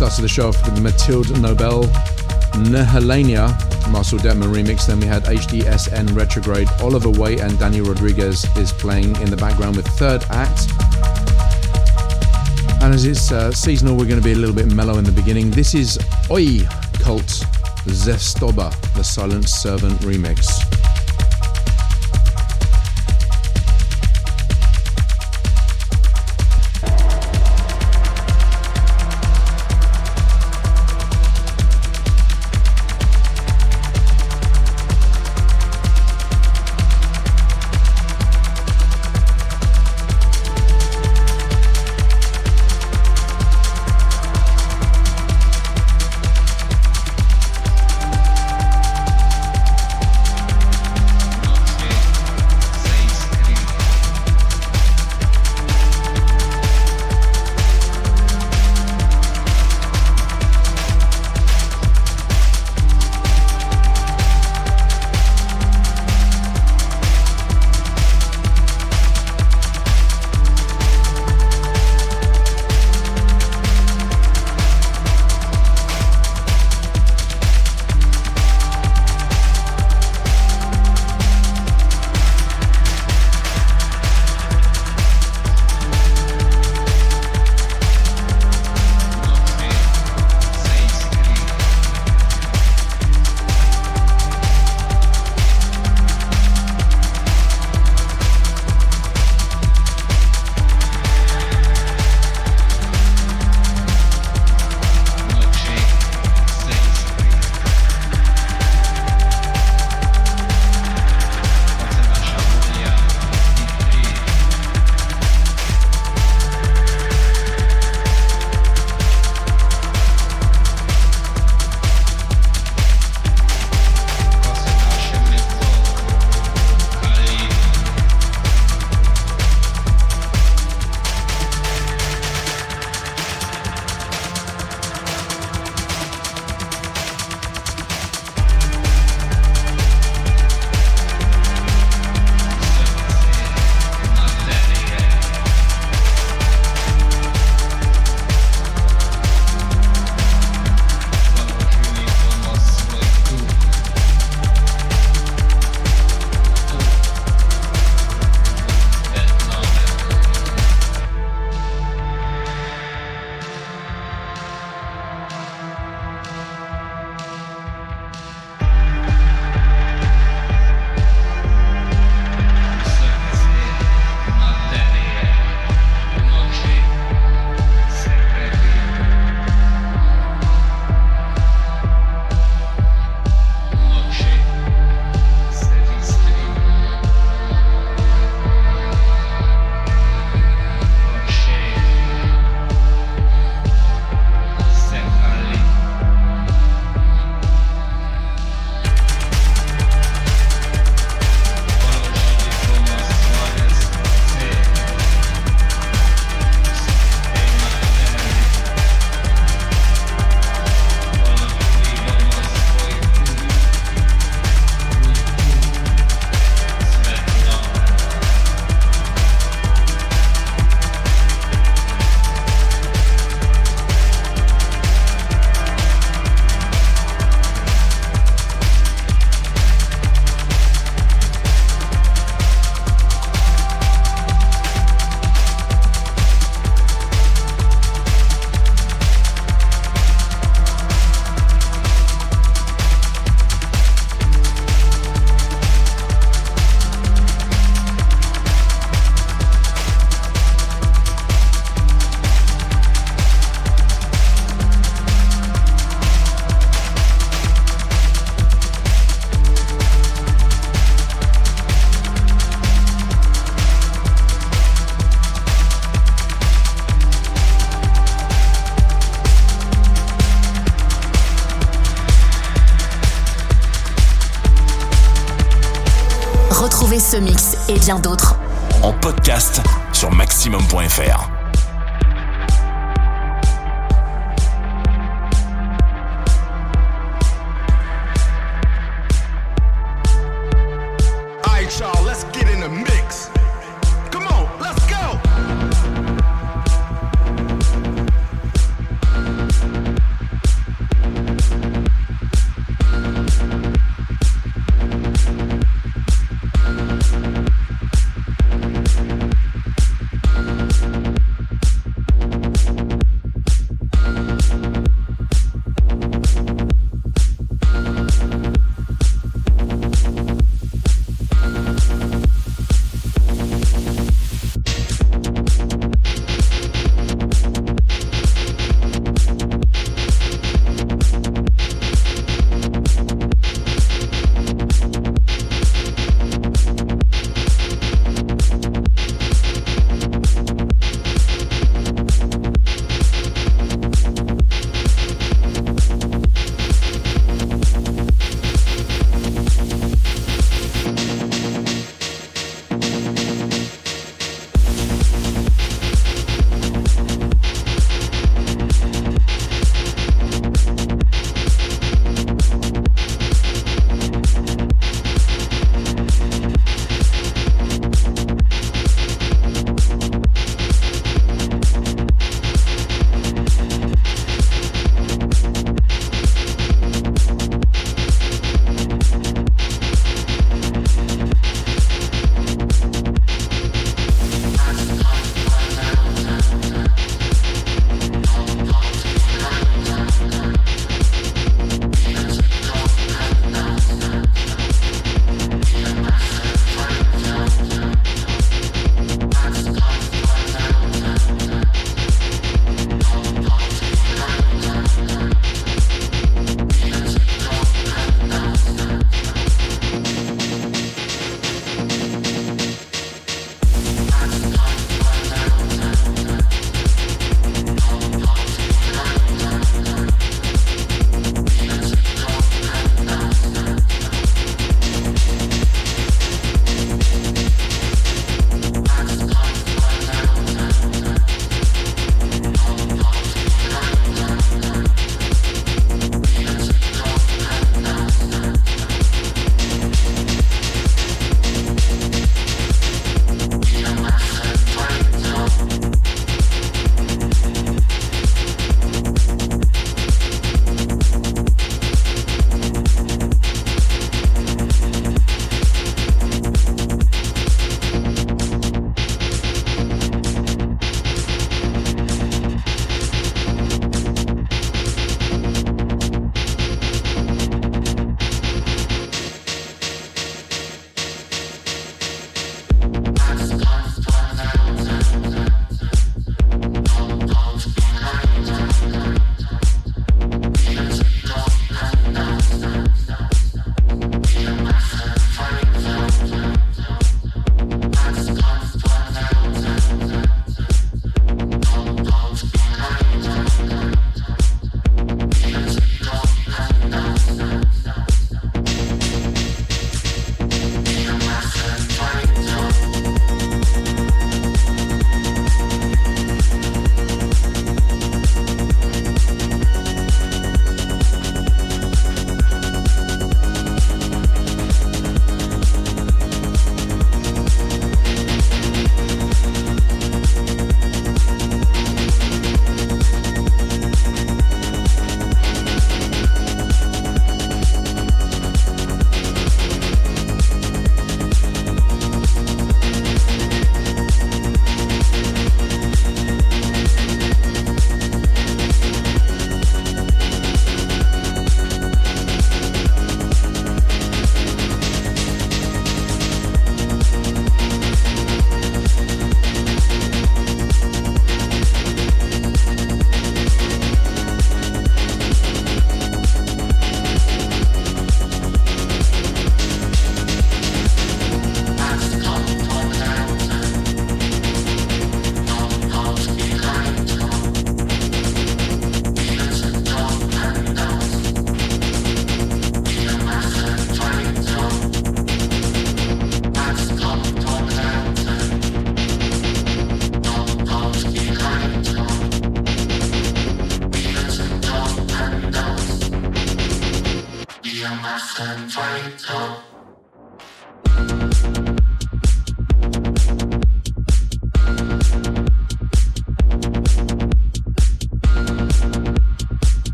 Started the show off with Mathilde Nobel, Nehelania, Marcel Dettmann remix. Then we had HDSN Retrograde. Oliver Way and Danny Rodriguez is playing in the background with Third Act. And as it's uh, seasonal, we're going to be a little bit mellow in the beginning. This is Oi Cult Zestoba, the Silent Servant remix. Bien d'autres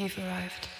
you've arrived.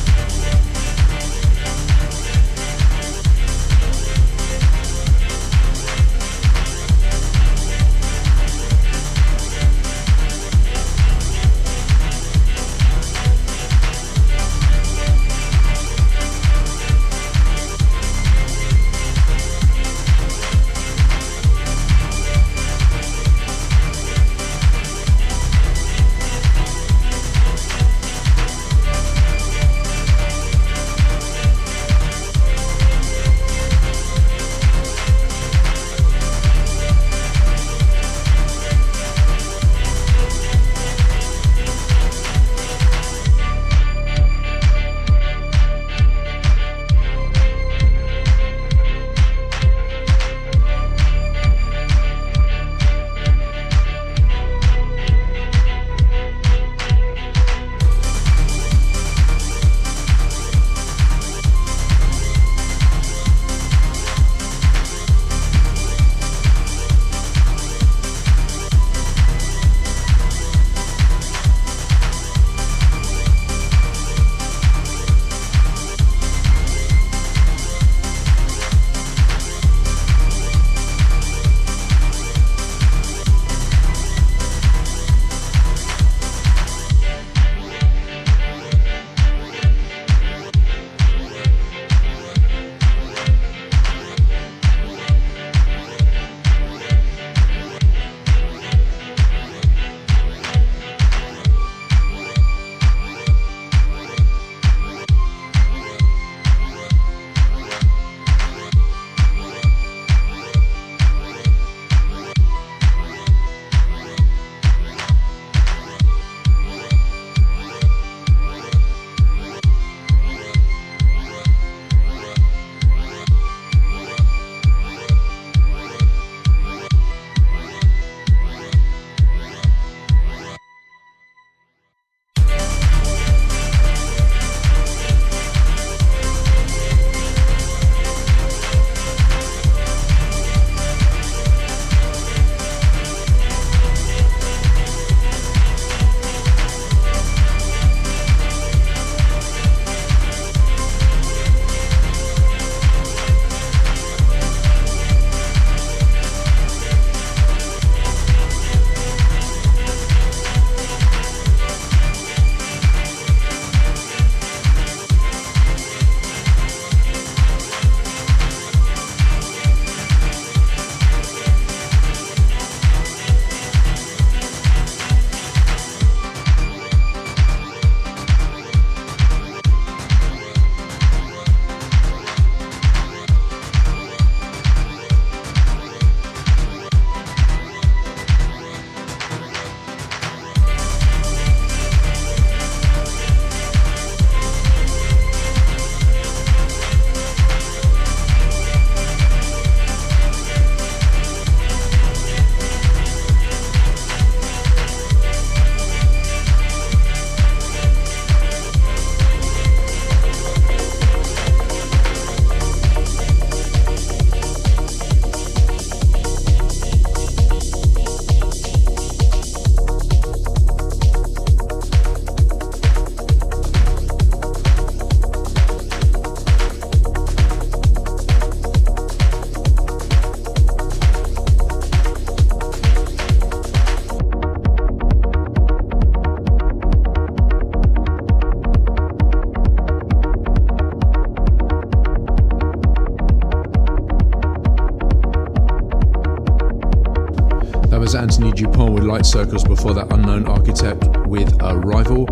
Anthony Dupont with Light Circles. Before that, Unknown Architect with a Rival.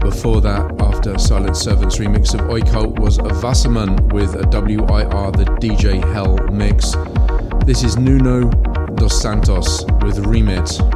Before that, after Silent Servants remix of Occult, was a Wasserman with a WIR, the DJ Hell mix. This is Nuno dos Santos with Remit.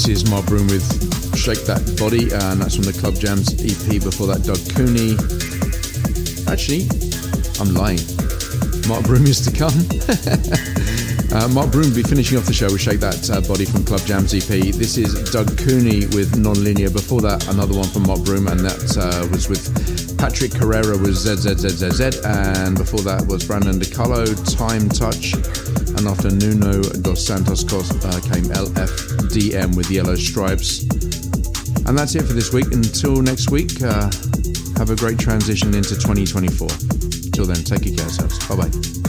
This is Mark Broom with Shake That Body, and that's from the Club Jams EP. Before that, Doug Cooney. Actually, I'm lying. Mark Broom is to come. uh, Mark Broom will be finishing off the show with Shake That uh, Body from Club Jams EP. This is Doug Cooney with Nonlinear. Before that, another one from Mark Broom, and that uh, was with Patrick Carrera was ZZZZZ, and before that was Brandon DiCarlo, Time Touch, and after Nuno dos Santos uh, came LFDM with Yellow Stripes. And that's it for this week. Until next week, uh, have a great transition into 2024. Till then, take care of yourselves. Bye bye.